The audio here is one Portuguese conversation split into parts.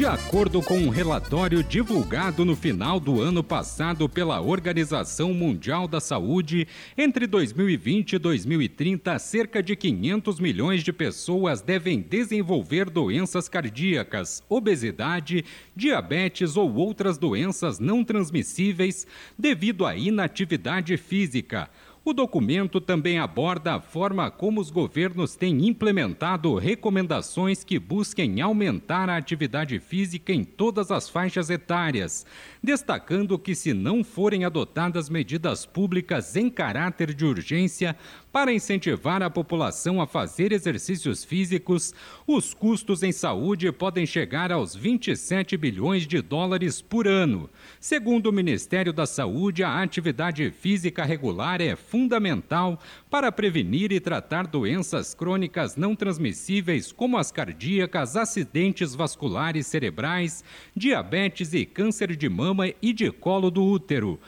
De acordo com um relatório divulgado no final do ano passado pela Organização Mundial da Saúde, entre 2020 e 2030, cerca de 500 milhões de pessoas devem desenvolver doenças cardíacas, obesidade, diabetes ou outras doenças não transmissíveis devido à inatividade física. O documento também aborda a forma como os governos têm implementado recomendações que busquem aumentar a atividade física em todas as faixas etárias, destacando que, se não forem adotadas medidas públicas em caráter de urgência, para incentivar a população a fazer exercícios físicos, os custos em saúde podem chegar aos 27 bilhões de dólares por ano. Segundo o Ministério da Saúde, a atividade física regular é fundamental para prevenir e tratar doenças crônicas não transmissíveis como as cardíacas, acidentes vasculares cerebrais, diabetes e câncer de mama e de colo do útero.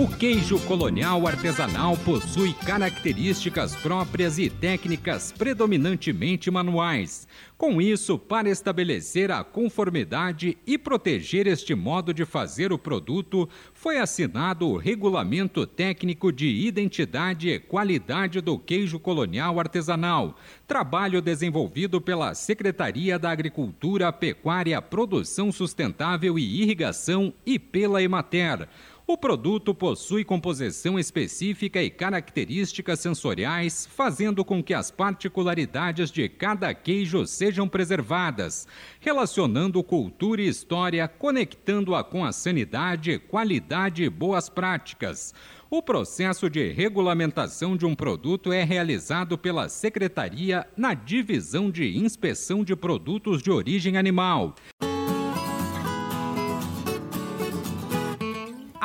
O queijo colonial artesanal possui características próprias e técnicas predominantemente manuais. Com isso, para estabelecer a conformidade e proteger este modo de fazer o produto, foi assinado o Regulamento Técnico de Identidade e Qualidade do Queijo Colonial Artesanal, trabalho desenvolvido pela Secretaria da Agricultura, Pecuária, Produção Sustentável e Irrigação e pela Emater. O produto possui composição específica e características sensoriais, fazendo com que as particularidades de cada queijo sejam preservadas, relacionando cultura e história, conectando-a com a sanidade, qualidade e boas práticas. O processo de regulamentação de um produto é realizado pela Secretaria na Divisão de Inspeção de Produtos de Origem Animal.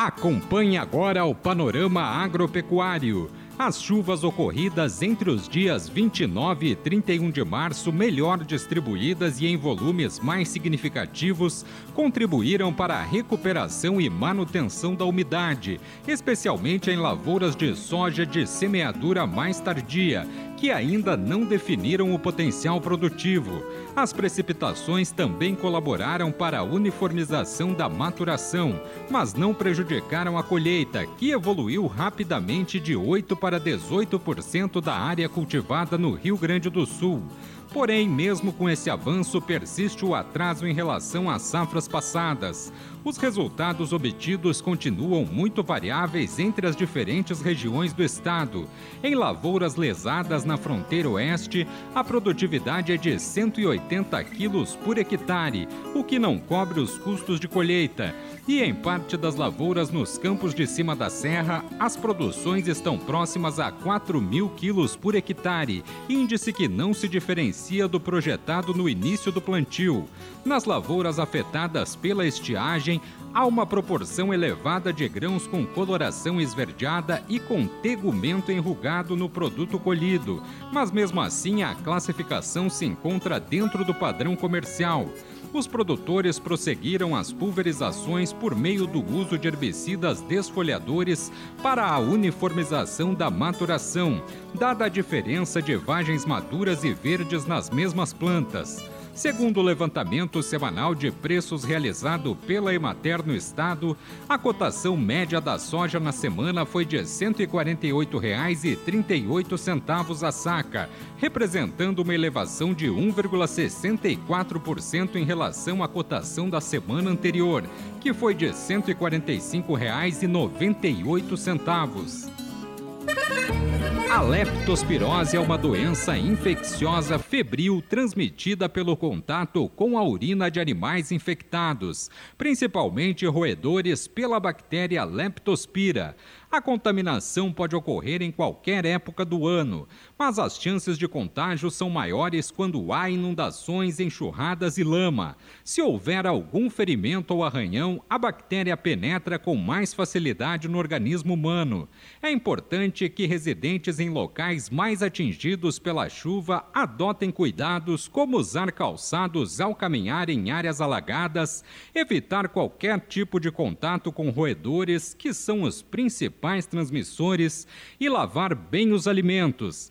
Acompanhe agora o panorama agropecuário. As chuvas ocorridas entre os dias 29 e 31 de março, melhor distribuídas e em volumes mais significativos, contribuíram para a recuperação e manutenção da umidade, especialmente em lavouras de soja de semeadura mais tardia, que ainda não definiram o potencial produtivo. As precipitações também colaboraram para a uniformização da maturação, mas não prejudicaram a colheita, que evoluiu rapidamente de 8 para 18% da área cultivada no Rio Grande do Sul. Porém, mesmo com esse avanço, persiste o atraso em relação às safras passadas. Os resultados obtidos continuam muito variáveis entre as diferentes regiões do estado. Em lavouras lesadas na fronteira oeste, a produtividade é de 180 quilos por hectare, o que não cobre os custos de colheita. E em parte das lavouras nos campos de cima da serra, as produções estão próximas a 4 mil quilos por hectare, índice que não se diferencia do projetado no início do plantio. Nas lavouras afetadas pela estiagem, há uma proporção elevada de grãos com coloração esverdeada e com tegumento enrugado no produto colhido, mas mesmo assim a classificação se encontra dentro do padrão comercial os produtores prosseguiram as pulverizações por meio do uso de herbicidas desfolhadores para a uniformização da maturação, dada a diferença de vagens maduras e verdes nas mesmas plantas. Segundo o levantamento semanal de preços realizado pela Emater no estado, a cotação média da soja na semana foi de R$ 148,38 a saca, representando uma elevação de 1,64% em relação à cotação da semana anterior, que foi de R$ 145,98. A leptospirose é uma doença infecciosa febril transmitida pelo contato com a urina de animais infectados, principalmente roedores pela bactéria Leptospira. A contaminação pode ocorrer em qualquer época do ano, mas as chances de contágio são maiores quando há inundações, enxurradas e lama. Se houver algum ferimento ou arranhão, a bactéria penetra com mais facilidade no organismo humano. É importante que residentes em locais mais atingidos pela chuva adotem cuidados como usar calçados ao caminhar em áreas alagadas, evitar qualquer tipo de contato com roedores, que são os principais transmissores, e lavar bem os alimentos.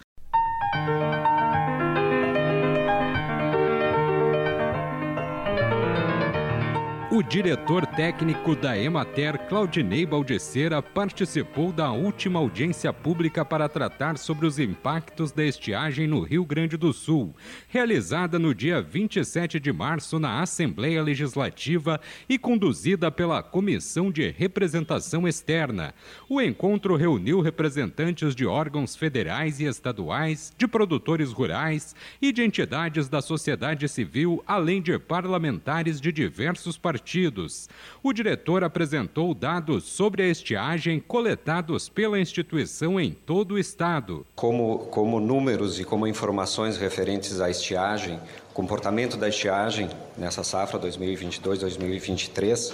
O diretor técnico da Emater, Claudinei Baldeceira, participou da última audiência pública para tratar sobre os impactos da estiagem no Rio Grande do Sul, realizada no dia 27 de março na Assembleia Legislativa e conduzida pela Comissão de Representação Externa. O encontro reuniu representantes de órgãos federais e estaduais, de produtores rurais e de entidades da sociedade civil, além de parlamentares de diversos partidos partidos. O diretor apresentou dados sobre a estiagem coletados pela instituição em todo o estado. Como, como números e como informações referentes à estiagem, comportamento da estiagem nessa safra 2022-2023,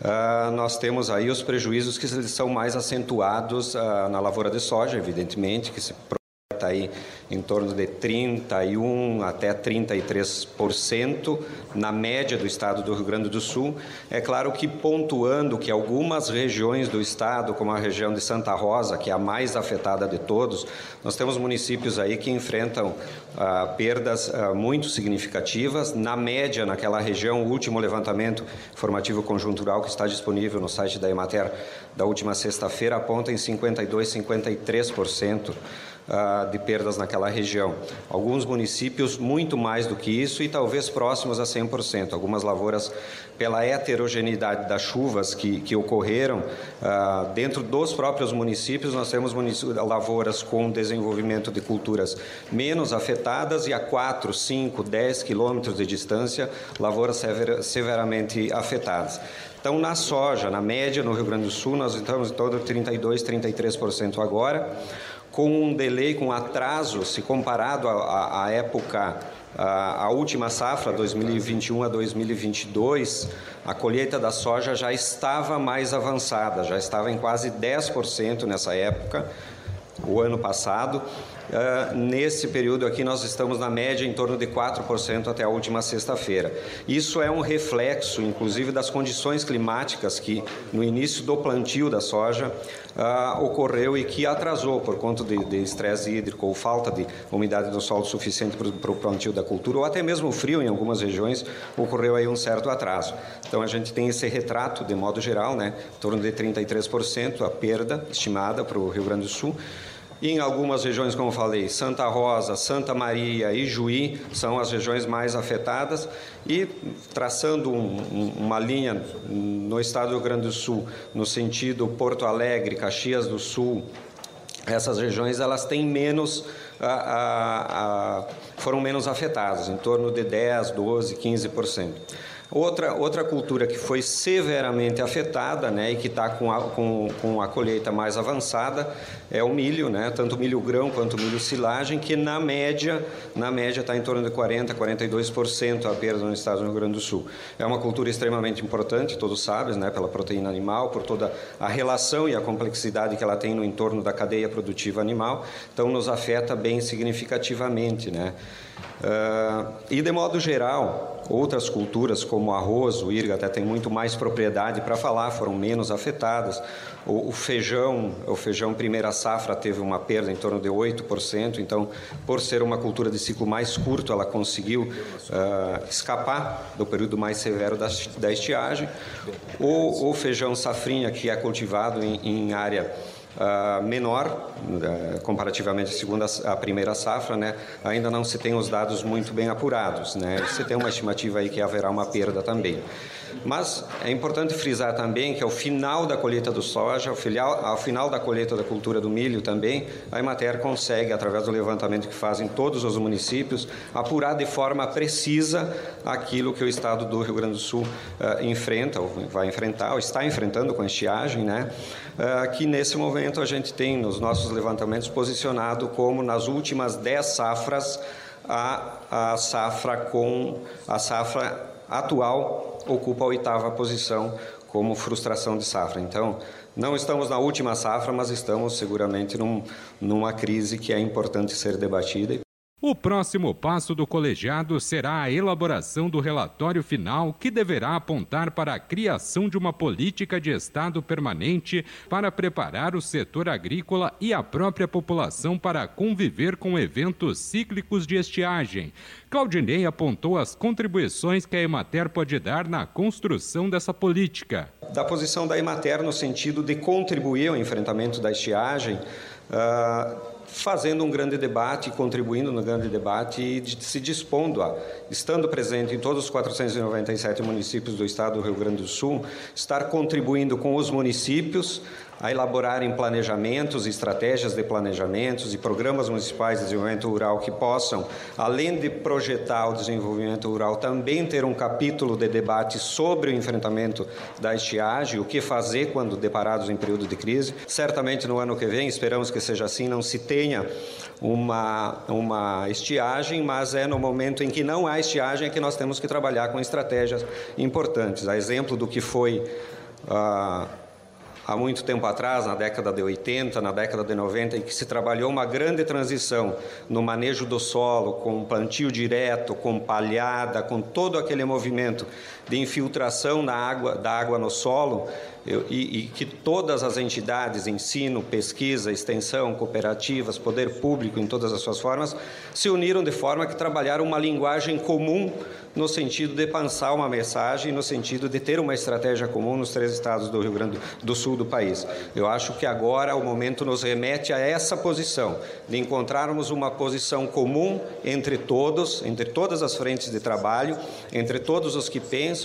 Uh, nós temos aí os prejuízos que são mais acentuados uh, na lavoura de soja, evidentemente, que se está aí em torno de 31 até 33% na média do estado do Rio Grande do Sul. É claro que pontuando que algumas regiões do estado, como a região de Santa Rosa, que é a mais afetada de todos, nós temos municípios aí que enfrentam ah, perdas ah, muito significativas. Na média, naquela região, o último levantamento formativo conjuntural que está disponível no site da Emater da última sexta-feira aponta em 52, 53% ah, de perdas naquela região. Alguns municípios muito mais do que isso e talvez próximos a 100%. Algumas lavouras, pela heterogeneidade das chuvas que, que ocorreram, ah, dentro dos próprios municípios, nós temos lavouras com desenvolvimento de culturas menos afetadas e a 4, 5, 10 quilômetros de distância, lavouras sever, severamente afetadas. Então, na soja, na média no Rio Grande do Sul, nós estamos em torno de 32, 33% agora com um delay, com atraso, se comparado à época, a última safra, 2021 a 2022, a colheita da soja já estava mais avançada, já estava em quase 10% nessa época, o ano passado, Uh, nesse período aqui, nós estamos na média em torno de 4% até a última sexta-feira. Isso é um reflexo, inclusive, das condições climáticas que, no início do plantio da soja, uh, ocorreu e que atrasou por conta de estresse hídrico ou falta de umidade do solo suficiente para o plantio da cultura, ou até mesmo frio em algumas regiões, ocorreu aí um certo atraso. Então, a gente tem esse retrato, de modo geral, né, em torno de 33% a perda estimada para o Rio Grande do Sul. Em algumas regiões, como falei, Santa Rosa, Santa Maria e Juí são as regiões mais afetadas. E traçando um, uma linha no estado do Rio Grande do Sul, no sentido Porto Alegre, Caxias do Sul, essas regiões elas têm menos a, a, a, foram menos afetadas, em torno de 10, 12, 15%. Outra, outra cultura que foi severamente afetada né, e que está com a, com, com a colheita mais avançada é o milho, né, tanto milho grão quanto milho silagem, que na média na média está em torno de 40%, 42% a perda no estado do Rio Grande do Sul. É uma cultura extremamente importante, todos sabem, né, pela proteína animal, por toda a relação e a complexidade que ela tem no entorno da cadeia produtiva animal, então nos afeta bem significativamente. Né. Uh, e de modo geral, outras culturas como o arroz, o irga até tem muito mais propriedade para falar, foram menos afetadas. O, o, feijão, o feijão primeira safra teve uma perda em torno de 8%, então por ser uma cultura de ciclo mais curto, ela conseguiu uh, escapar do período mais severo da, da estiagem. O, o feijão safrinha que é cultivado em, em área Uh, menor uh, comparativamente à segunda à primeira safra, né? Ainda não se tem os dados muito bem apurados, né? Se tem uma estimativa aí que haverá uma perda também. Mas é importante frisar também que ao final da colheita do soja, ao final, ao final da colheita da cultura do milho também, a Emater consegue, através do levantamento que fazem todos os municípios, apurar de forma precisa aquilo que o estado do Rio Grande do Sul uh, enfrenta, ou vai enfrentar, ou está enfrentando com a estiagem, né? Uh, que nesse momento a gente tem nos nossos levantamentos posicionado como nas últimas 10 safras a, a safra com a safra atual ocupa a oitava posição como frustração de safra. Então, não estamos na última safra, mas estamos seguramente num, numa crise que é importante ser debatida. O próximo passo do colegiado será a elaboração do relatório final, que deverá apontar para a criação de uma política de Estado permanente para preparar o setor agrícola e a própria população para conviver com eventos cíclicos de estiagem. Claudinei apontou as contribuições que a Emater pode dar na construção dessa política. Da posição da Emater no sentido de contribuir ao enfrentamento da estiagem. Uh fazendo um grande debate, contribuindo no grande debate e se dispondo a, estando presente em todos os 497 municípios do estado do Rio Grande do Sul, estar contribuindo com os municípios a elaborarem planejamentos, estratégias de planejamentos e programas municipais de desenvolvimento rural que possam, além de projetar o desenvolvimento rural, também ter um capítulo de debate sobre o enfrentamento da estiagem, o que fazer quando deparados em período de crise. Certamente no ano que vem, esperamos que seja assim, não se tenha uma, uma estiagem, mas é no momento em que não há estiagem que nós temos que trabalhar com estratégias importantes. A exemplo do que foi. Uh, há muito tempo atrás, na década de 80, na década de 90, em que se trabalhou uma grande transição no manejo do solo, com plantio direto, com palhada, com todo aquele movimento de infiltração na água, da água no solo, e, e, que todas as entidades, ensino, pesquisa, extensão, cooperativas, poder público em todas as suas formas, se uniram de forma que trabalharam uma linguagem comum no sentido de pensar uma mensagem, no sentido de ter uma estratégia comum nos três estados do Rio Grande do Sul do país. Eu acho que agora o momento nos remete a essa posição, de encontrarmos uma posição comum entre todos, entre todas as frentes de trabalho, entre todos os que pensam,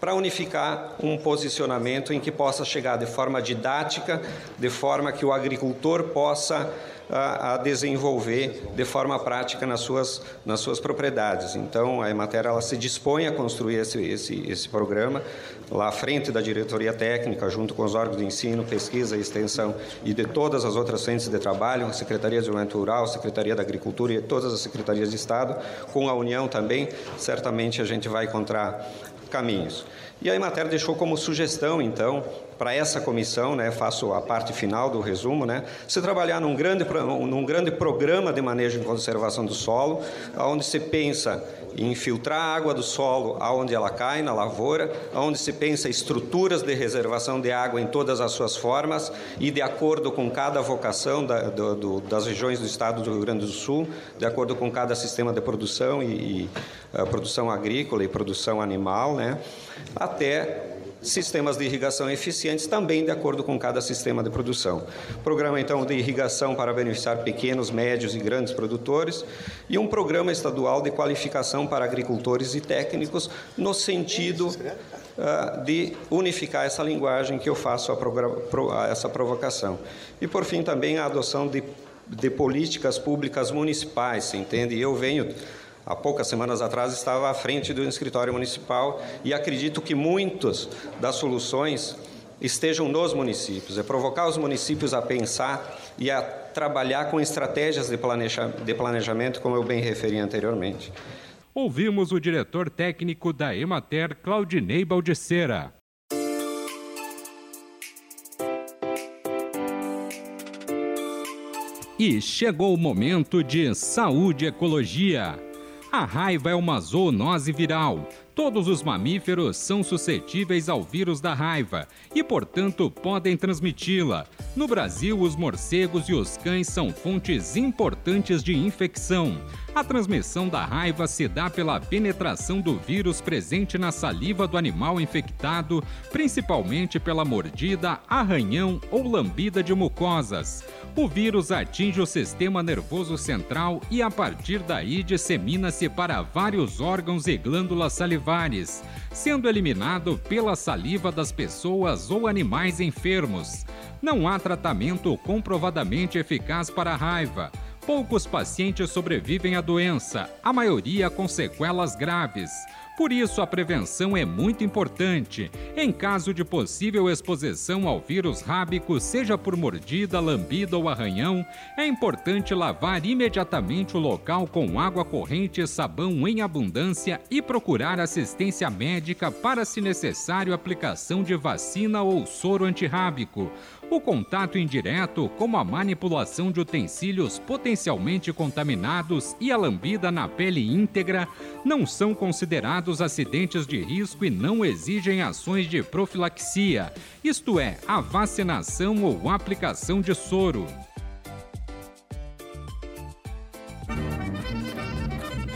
para unificar um posicionamento em que possa chegar de forma didática, de forma que o agricultor possa a, a, desenvolver de forma prática nas suas, nas suas propriedades. Então, a Emater ela se dispõe a construir esse, esse, esse programa lá à frente da diretoria técnica, junto com os órgãos de ensino, pesquisa extensão e de todas as outras frentes de trabalho, a Secretaria de Desenvolvimento Rural, Secretaria da Agricultura e todas as secretarias de Estado, com a União também, certamente a gente vai encontrar caminhos. E a Emater deixou como sugestão, então, para essa comissão, né, faço a parte final do resumo, né, se trabalhar num grande, num grande programa de manejo e conservação do solo, onde se pensa em filtrar a água do solo aonde ela cai, na lavoura, onde se pensa estruturas de reservação de água em todas as suas formas e de acordo com cada vocação da, do, do, das regiões do estado do Rio Grande do Sul, de acordo com cada sistema de produção e, e uh, produção agrícola e produção animal, né, até sistemas de irrigação eficientes também de acordo com cada sistema de produção. Programa então de irrigação para beneficiar pequenos, médios e grandes produtores e um programa estadual de qualificação para agricultores e técnicos no sentido uh, de unificar essa linguagem que eu faço a, a essa provocação. E por fim também a adoção de, de políticas públicas municipais, entende? Eu venho há poucas semanas atrás estava à frente do escritório municipal e acredito que muitas das soluções estejam nos municípios. É provocar os municípios a pensar e a trabalhar com estratégias de, planeja de planejamento, como eu bem referi anteriormente. Ouvimos o diretor técnico da Emater, Claudinei Baldiceira. E chegou o momento de saúde e ecologia. A raiva é uma zoonose viral. Todos os mamíferos são suscetíveis ao vírus da raiva e, portanto, podem transmiti-la. No Brasil, os morcegos e os cães são fontes importantes de infecção. A transmissão da raiva se dá pela penetração do vírus presente na saliva do animal infectado, principalmente pela mordida, arranhão ou lambida de mucosas. O vírus atinge o sistema nervoso central e, a partir daí, dissemina-se para vários órgãos e glândulas salivares cultivares, sendo eliminado pela saliva das pessoas ou animais enfermos. Não há tratamento comprovadamente eficaz para a raiva. Poucos pacientes sobrevivem à doença, a maioria com sequelas graves. Por isso, a prevenção é muito importante. Em caso de possível exposição ao vírus rábico, seja por mordida, lambida ou arranhão, é importante lavar imediatamente o local com água corrente e sabão em abundância e procurar assistência médica para, se necessário, aplicação de vacina ou soro antirrábico. O contato indireto, como a manipulação de utensílios potencialmente contaminados e a lambida na pele íntegra, não são considerados acidentes de risco e não exigem ações de profilaxia, isto é, a vacinação ou aplicação de soro.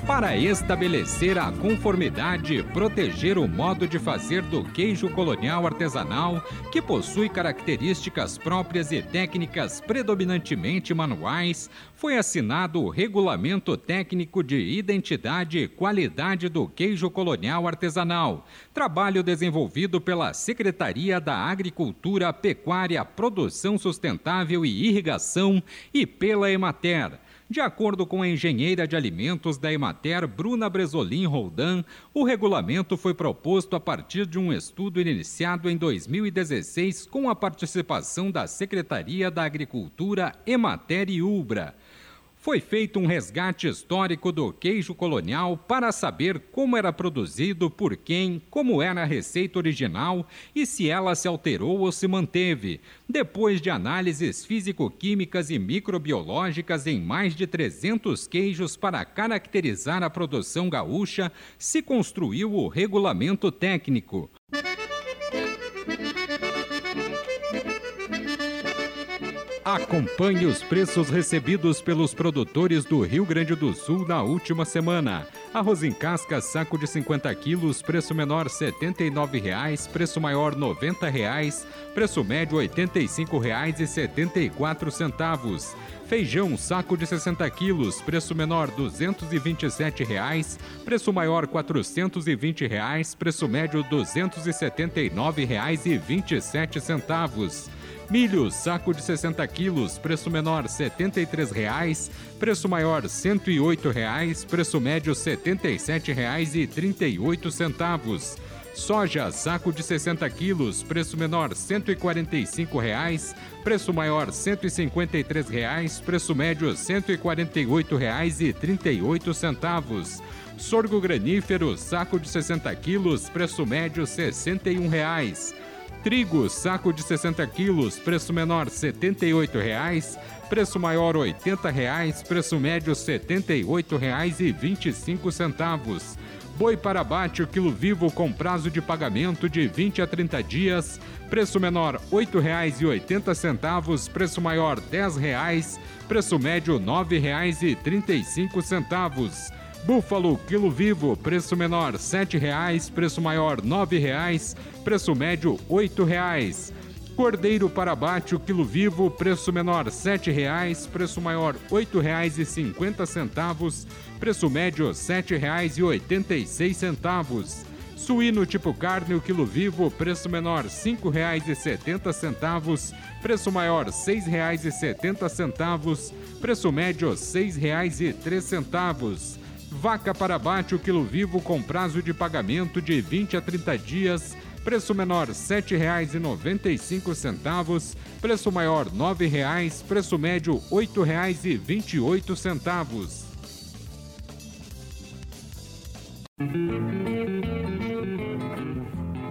Para estabelecer a conformidade e proteger o modo de fazer do queijo colonial artesanal, que possui características próprias e técnicas predominantemente manuais, foi assinado o Regulamento Técnico de Identidade e Qualidade do Queijo Colonial Artesanal, trabalho desenvolvido pela Secretaria da Agricultura, Pecuária, Produção Sustentável e Irrigação e pela Emater. De acordo com a engenheira de alimentos da Emater, Bruna Bresolim Roldan, o regulamento foi proposto a partir de um estudo iniciado em 2016 com a participação da Secretaria da Agricultura, Emater e Ubra foi feito um resgate histórico do queijo colonial para saber como era produzido, por quem, como era a receita original e se ela se alterou ou se manteve. Depois de análises físico-químicas e microbiológicas em mais de 300 queijos para caracterizar a produção gaúcha, se construiu o regulamento técnico. Acompanhe os preços recebidos pelos produtores do Rio Grande do Sul na última semana. Arroz em casca, saco de 50 quilos, preço menor R$ 79,00, preço maior R$ 90,00, preço médio R$ 85,74. Feijão, saco de 60 quilos, preço menor R$ 227,00, preço maior R$ 420,00, preço médio R$ 279,27. Milho, saco de 60 quilos, preço menor R$ 73,00, preço maior R$ 108,00, preço médio R$ 77,38. Soja, saco de 60 quilos, preço menor R$ 145,00, preço maior R$ 153,00, preço médio R$ 148,38. Sorgo granífero, saco de 60 quilos, preço médio R$ 61,00. Trigo, saco de 60 quilos, preço menor R$ 78,00, preço maior R$ 80,00, preço médio R$ 78,25. Boi para abate, o quilo vivo com prazo de pagamento de 20 a 30 dias, preço menor R$ 8,80, preço maior R$ 10,00, preço médio R$ 9,35. Búfalo, quilo vivo, preço menor R$ 7,00, preço maior R$ 9,00, preço médio R$ 8,00. Cordeiro para abate, o quilo vivo, preço menor R$ 7,00, preço maior R$ 8,50, preço médio R$ 7,86. Suíno tipo carne, o quilo vivo, preço menor R$ 5,70, preço maior R$ 6,70, preço médio R$ 6,03. Vaca para abate, o quilo vivo com prazo de pagamento de 20 a 30 dias. Preço menor R$ 7,95, preço maior R$ 9,00, preço médio R$ 8,28.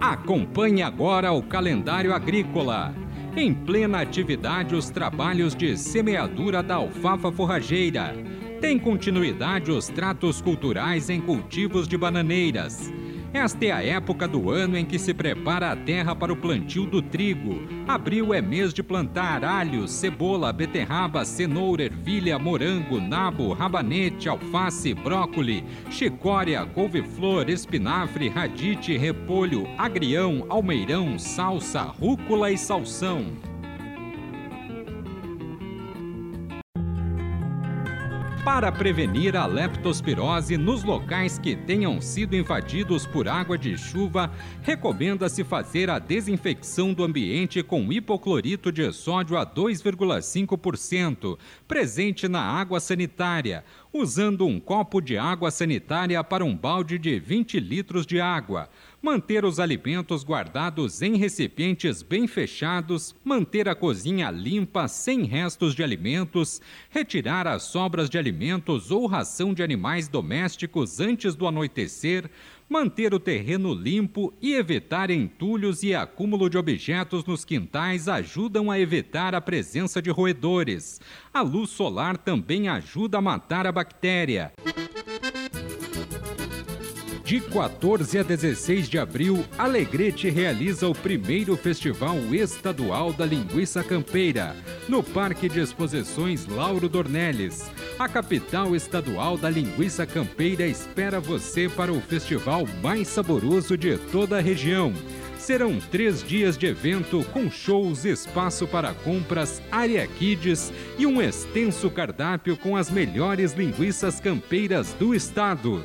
Acompanhe agora o calendário agrícola. Em plena atividade, os trabalhos de semeadura da alfafa forrageira tem continuidade os tratos culturais em cultivos de bananeiras. Esta é a época do ano em que se prepara a terra para o plantio do trigo. Abril é mês de plantar alho, cebola, beterraba, cenoura, ervilha, morango, nabo, rabanete, alface, brócoli, chicória, couve-flor, espinafre, radite, repolho, agrião, almeirão, salsa, rúcula e salsão. Para prevenir a leptospirose nos locais que tenham sido invadidos por água de chuva, recomenda-se fazer a desinfecção do ambiente com hipoclorito de sódio a 2,5%, presente na água sanitária, usando um copo de água sanitária para um balde de 20 litros de água manter os alimentos guardados em recipientes bem fechados, manter a cozinha limpa sem restos de alimentos, retirar as sobras de alimentos ou ração de animais domésticos antes do anoitecer, manter o terreno limpo e evitar entulhos e acúmulo de objetos nos quintais ajudam a evitar a presença de roedores. A luz solar também ajuda a matar a bactéria. De 14 a 16 de abril, Alegrete realiza o primeiro Festival Estadual da Linguiça Campeira, no Parque de Exposições Lauro Dornelles. A capital estadual da linguiça campeira espera você para o festival mais saboroso de toda a região. Serão três dias de evento com shows, espaço para compras, área kids e um extenso cardápio com as melhores linguiças campeiras do estado.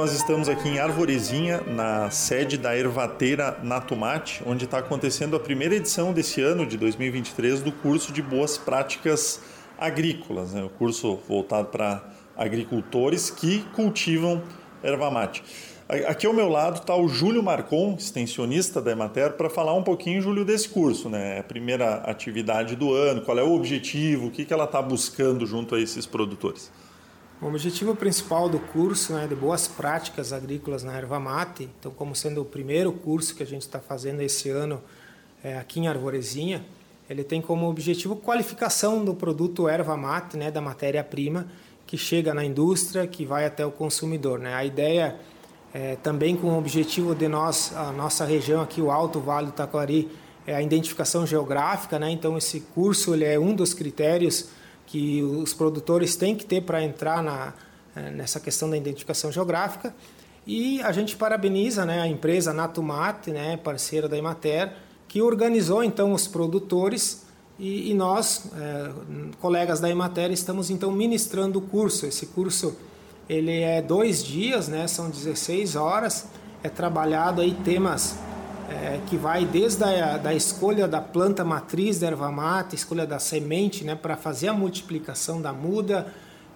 Nós estamos aqui em Arvorezinha, na sede da Ervateira Natumate, onde está acontecendo a primeira edição desse ano, de 2023, do curso de Boas Práticas Agrícolas, né? o curso voltado para agricultores que cultivam erva mate. Aqui ao meu lado está o Júlio Marcon, extensionista da Emater, para falar um pouquinho, Júlio, desse curso, né? A primeira atividade do ano, qual é o objetivo, o que, que ela está buscando junto a esses produtores. O objetivo principal do curso né, de boas práticas agrícolas na erva mate, então como sendo o primeiro curso que a gente está fazendo esse ano é, aqui em Arvorezinha, ele tem como objetivo qualificação do produto erva mate, né, da matéria-prima que chega na indústria, que vai até o consumidor. Né? A ideia é, também com o objetivo de nós, a nossa região aqui, o Alto Vale do Taquari, é a identificação geográfica, né? então esse curso ele é um dos critérios que os produtores têm que ter para entrar na, eh, nessa questão da identificação geográfica. E a gente parabeniza né, a empresa Natumate, né, parceira da Imater, que organizou então os produtores e, e nós, é, colegas da Imater, estamos então ministrando o curso. Esse curso ele é dois dias, né, são 16 horas, é trabalhado aí temas é, que vai desde a da escolha da planta matriz da erva mate, escolha da semente né, para fazer a multiplicação da muda,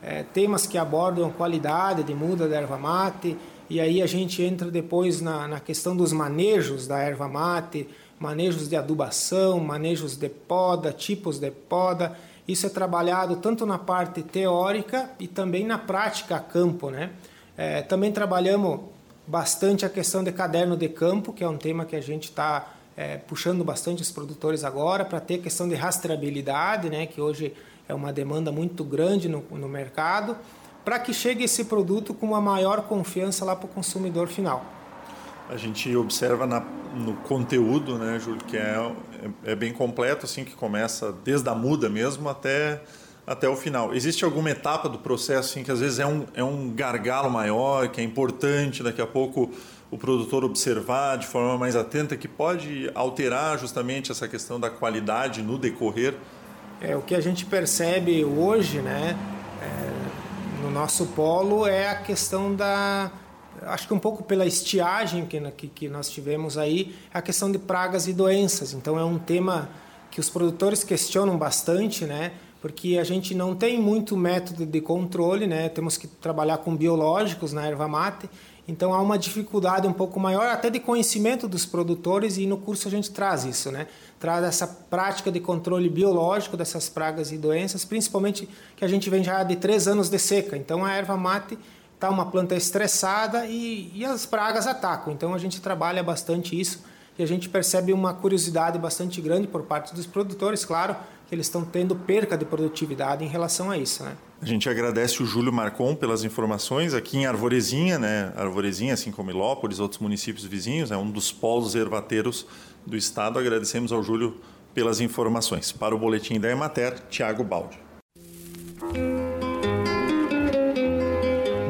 é, temas que abordam qualidade de muda da erva mate, e aí a gente entra depois na, na questão dos manejos da erva mate, manejos de adubação, manejos de poda, tipos de poda. Isso é trabalhado tanto na parte teórica e também na prática a campo. Né? É, também trabalhamos bastante a questão de caderno de campo, que é um tema que a gente está é, puxando bastante os produtores agora, para ter questão de rastreabilidade, né, que hoje é uma demanda muito grande no, no mercado, para que chegue esse produto com uma maior confiança lá para o consumidor final. A gente observa na, no conteúdo, né, Júlio, que é, é, é bem completo, assim, que começa desde a muda mesmo até até o final. Existe alguma etapa do processo assim, que às vezes é um, é um gargalo maior, que é importante daqui a pouco o produtor observar de forma mais atenta, que pode alterar justamente essa questão da qualidade no decorrer? É, o que a gente percebe hoje, né, é, no nosso polo, é a questão da. Acho que um pouco pela estiagem que, que, que nós tivemos aí, a questão de pragas e doenças. Então é um tema que os produtores questionam bastante, né? Porque a gente não tem muito método de controle, né? Temos que trabalhar com biológicos na erva mate, então há uma dificuldade um pouco maior até de conhecimento dos produtores e no curso a gente traz isso, né? Traz essa prática de controle biológico dessas pragas e doenças, principalmente que a gente vem já de três anos de seca. Então a erva mate está uma planta estressada e, e as pragas atacam. Então a gente trabalha bastante isso e a gente percebe uma curiosidade bastante grande por parte dos produtores, claro, que eles estão tendo perca de produtividade em relação a isso. Né? A gente agradece o Júlio Marcon pelas informações aqui em Arvorezinha, né? Arvorezinha, assim como Ilópolis, outros municípios vizinhos, é um dos polos ervateiros do estado. Agradecemos ao Júlio pelas informações. Para o boletim da Emater, Tiago Baldi.